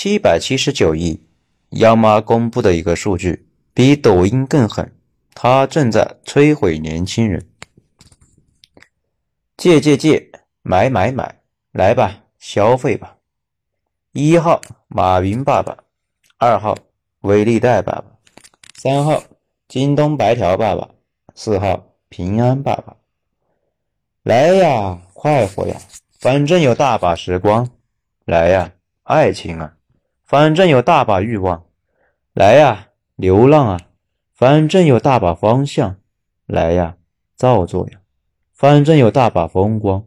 七百七十九亿。央妈公布的一个数据，比抖音更狠，它正在摧毁年轻人。借借借，买买买，来吧，消费吧。一号马云爸爸，二号微粒贷爸爸，三号京东白条爸爸，四号平安爸爸。来呀，快活呀，反正有大把时光。来呀，爱情啊，反正有大把欲望。来呀，流浪啊，反正有大把方向。来呀，造作呀，反正有大把风光。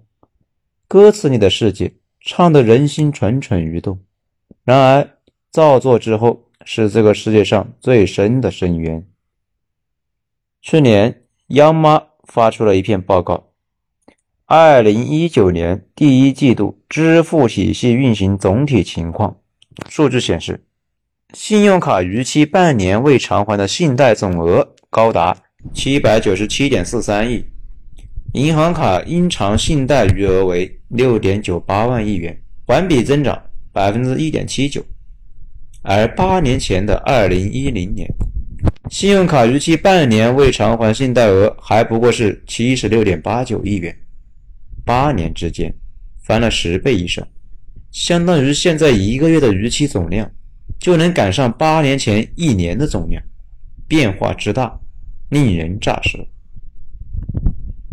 歌词里的世界。唱得人心蠢蠢欲动，然而造作之后是这个世界上最深的深渊。去年央妈发出了一篇报告：二零一九年第一季度支付体系运行总体情况。数据显示，信用卡逾期半年未偿还的信贷总额高达七百九十七点四三亿。银行卡应偿信贷余额为六点九八万亿元，环比增长百分之一点七九。而八年前的二零一零年，信用卡逾期半年未偿还信贷额还不过是七十六点八九亿元。八年之间翻了十倍以上，相当于现在一个月的逾期总量就能赶上八年前一年的总量，变化之大，令人咋舌。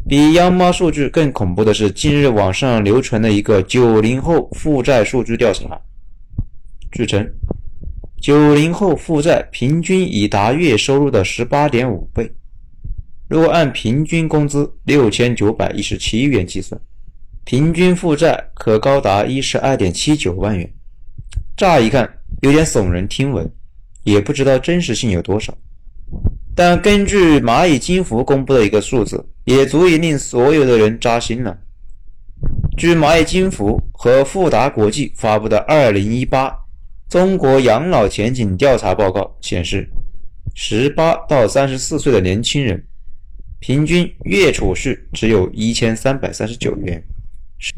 比央妈数据更恐怖的是，近日网上流传的一个九零后负债数据调查。据称，九零后负债平均已达月收入的十八点五倍。如果按平均工资六千九百一十七元计算，平均负债可高达一十二点七九万元。乍一看有点耸人听闻，也不知道真实性有多少。但根据蚂蚁金服公布的一个数字。也足以令所有的人扎心了。据蚂蚁金服和富达国际发布的《二零一八中国养老前景调查报告》显示，十八到三十四岁的年轻人平均月储蓄只有一千三百三十九元。是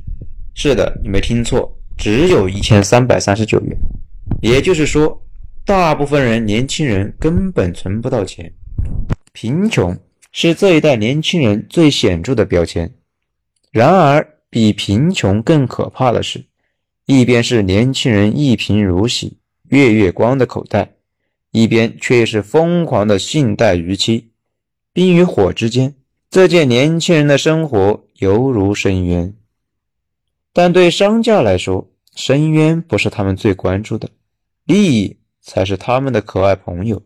是的，你没听错，只有一千三百三十九元。也就是说，大部分人年轻人根本存不到钱，贫穷。是这一代年轻人最显著的标签。然而，比贫穷更可怕的是，一边是年轻人一贫如洗、月月光的口袋，一边却是疯狂的信贷逾期。冰与火之间，这件年轻人的生活犹如深渊。但对商家来说，深渊不是他们最关注的，利益才是他们的可爱朋友。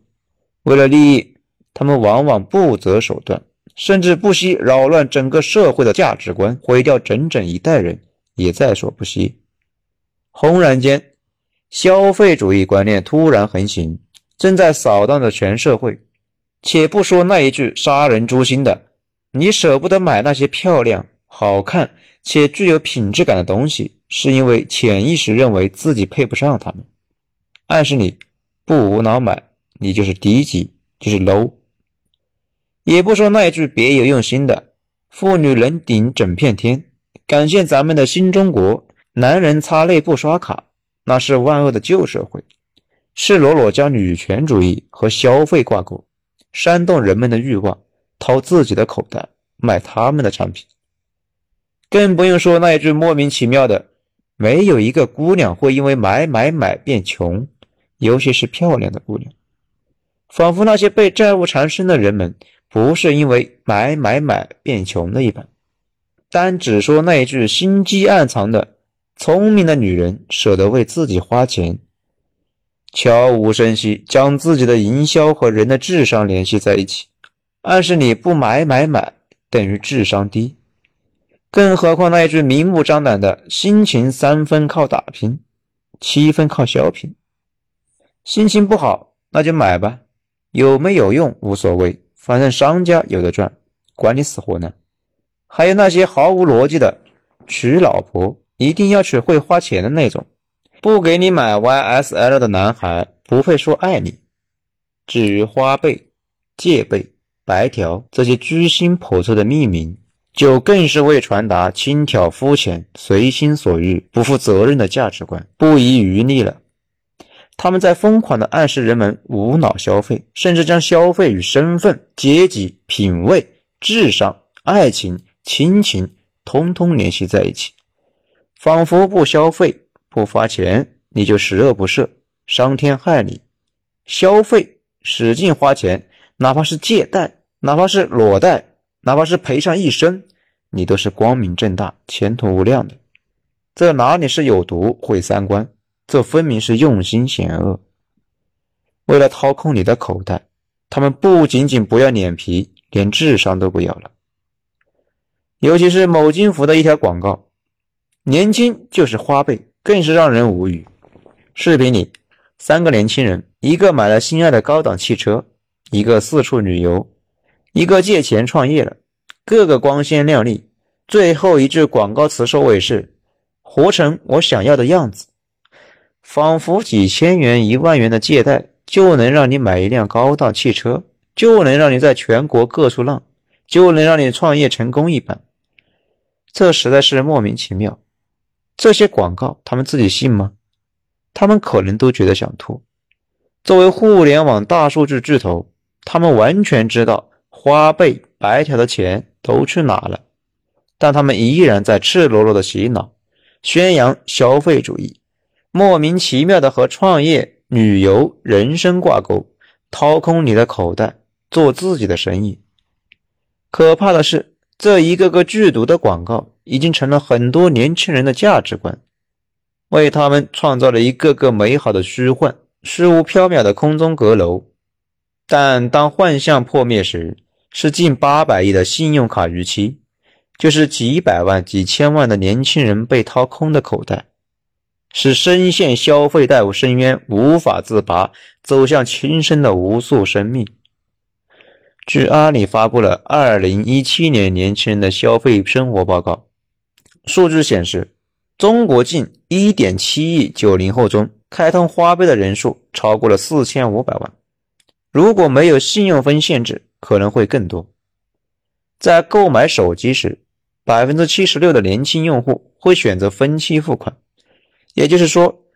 为了利益。他们往往不择手段，甚至不惜扰乱整个社会的价值观，毁掉整整一代人，也在所不惜。轰然间，消费主义观念突然横行，正在扫荡着全社会。且不说那一句杀人诛心的“你舍不得买那些漂亮、好看且具有品质感的东西，是因为潜意识认为自己配不上他们”，暗示你不无脑买，你就是低级，就是 low。也不说那一句别有用心的“妇女能顶整片天”，感谢咱们的新中国，男人擦泪不刷卡，那是万恶的旧社会，赤裸裸将女权主义和消费挂钩，煽动人们的欲望，掏自己的口袋买他们的产品。更不用说那一句莫名其妙的“没有一个姑娘会因为买买买变穷，尤其是漂亮的姑娘”，仿佛那些被债务缠身的人们。不是因为买买买变穷的一般，单只说那一句心机暗藏的，聪明的女人舍得为自己花钱，悄无声息将自己的营销和人的智商联系在一起，暗示你不买买买等于智商低。更何况那一句明目张胆的心情三分靠打拼，七分靠小品。心情不好那就买吧，有没有用无所谓。反正商家有的赚，管你死活呢。还有那些毫无逻辑的娶老婆一定要娶会花钱的那种，不给你买 YSL 的男孩不会说爱你。至于花呗、借呗、白条这些居心叵测的命名，就更是为传达轻佻、肤浅、随心所欲、不负责任的价值观，不遗余力了。他们在疯狂地暗示人们无脑消费，甚至将消费与身份、阶级、品味、智商、爱情、亲情通通联系在一起，仿佛不消费、不花钱，你就十恶不赦、伤天害理；消费、使劲花钱，哪怕是借贷，哪怕是裸贷，哪怕是赔上一生，你都是光明正大、前途无量的。这哪里是有毒、毁三观？这分明是用心险恶，为了掏空你的口袋，他们不仅仅不要脸皮，连智商都不要了。尤其是某金服的一条广告，年轻就是花呗，更是让人无语。视频里，三个年轻人，一个买了心爱的高档汽车，一个四处旅游，一个借钱创业了，个个光鲜亮丽。最后一句广告词收尾是：“活成我想要的样子。”仿佛几千元、一万元的借贷就能让你买一辆高档汽车，就能让你在全国各处浪，就能让你创业成功一般。这实在是莫名其妙。这些广告他们自己信吗？他们可能都觉得想吐。作为互联网大数据巨头，他们完全知道花呗、白条的钱都去哪了，但他们依然在赤裸裸的洗脑，宣扬消费主义。莫名其妙的和创业、旅游、人生挂钩，掏空你的口袋，做自己的生意。可怕的是，这一个个剧毒的广告已经成了很多年轻人的价值观，为他们创造了一个个美好的虚幻、虚无缥缈的空中阁楼。但当幻象破灭时，是近八百亿的信用卡逾期，就是几百万、几千万的年轻人被掏空的口袋。使深陷消费债务深渊无法自拔，走向轻生的无数生命。据阿里发布了二零一七年年轻人的消费生活报告，数据显示，中国近一点七亿九零后中，开通花呗的人数超过了四千五百万。如果没有信用分限制，可能会更多。在购买手机时，百分之七十六的年轻用户会选择分期付款。也就是说，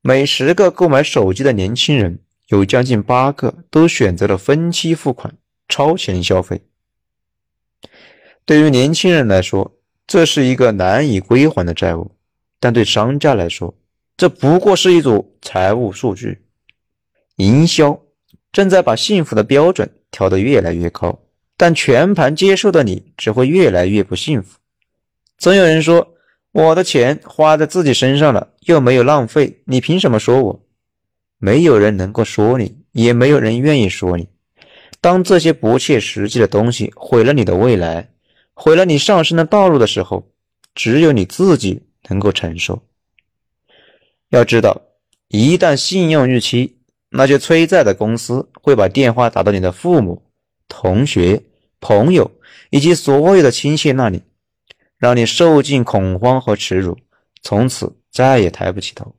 每十个购买手机的年轻人，有将近八个都选择了分期付款、超前消费。对于年轻人来说，这是一个难以归还的债务；但对商家来说，这不过是一组财务数据。营销正在把幸福的标准调得越来越高，但全盘接受的你只会越来越不幸福。总有人说。我的钱花在自己身上了，又没有浪费，你凭什么说我？没有人能够说你，也没有人愿意说你。当这些不切实际的东西毁了你的未来，毁了你上升的道路的时候，只有你自己能够承受。要知道，一旦信用逾期，那些催债的公司会把电话打到你的父母、同学、朋友以及所有的亲戚那里。让你受尽恐慌和耻辱，从此再也抬不起头。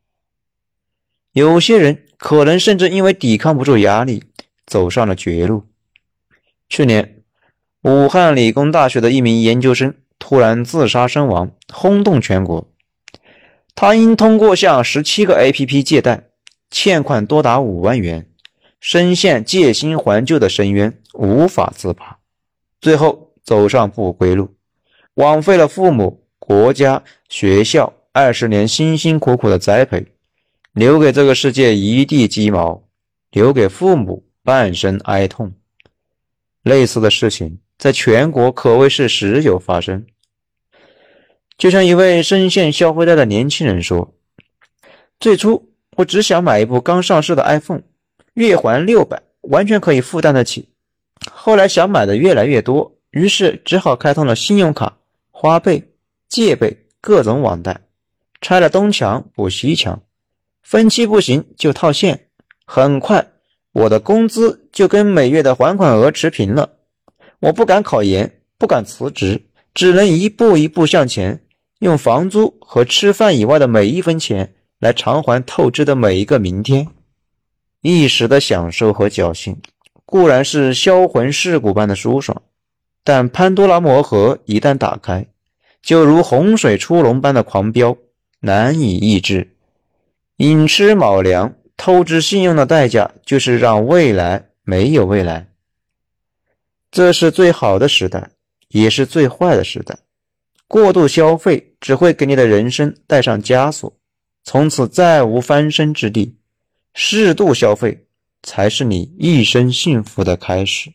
有些人可能甚至因为抵抗不住压力，走上了绝路。去年，武汉理工大学的一名研究生突然自杀身亡，轰动全国。他因通过向十七个 APP 借贷，欠款多达五万元，深陷借新还旧的深渊，无法自拔，最后走上不归路。枉费了父母、国家、学校二十年辛辛苦苦的栽培，留给这个世界一地鸡毛，留给父母半生哀痛。类似的事情在全国可谓是时有发生。就像一位深陷消费贷的年轻人说：“最初我只想买一部刚上市的 iPhone，月还六百，完全可以负担得起。后来想买的越来越多，于是只好开通了信用卡。”花呗、借呗、各种网贷，拆了东墙补西墙，分期不行就套现。很快，我的工资就跟每月的还款额持平了。我不敢考研，不敢辞职，只能一步一步向前，用房租和吃饭以外的每一分钱来偿还透支的每一个明天。一时的享受和侥幸固然是销魂蚀骨般的舒爽但潘多拉魔盒一旦打开就如洪水出笼般的狂飙难以抑制。寅吃卯粮透支信用的代价就是让未来没有未来。这是最好的时代也是最坏的时代。过度消费只会给你的人生带上枷锁。从此再无翻身之地适度消费才是你一生幸福的开始。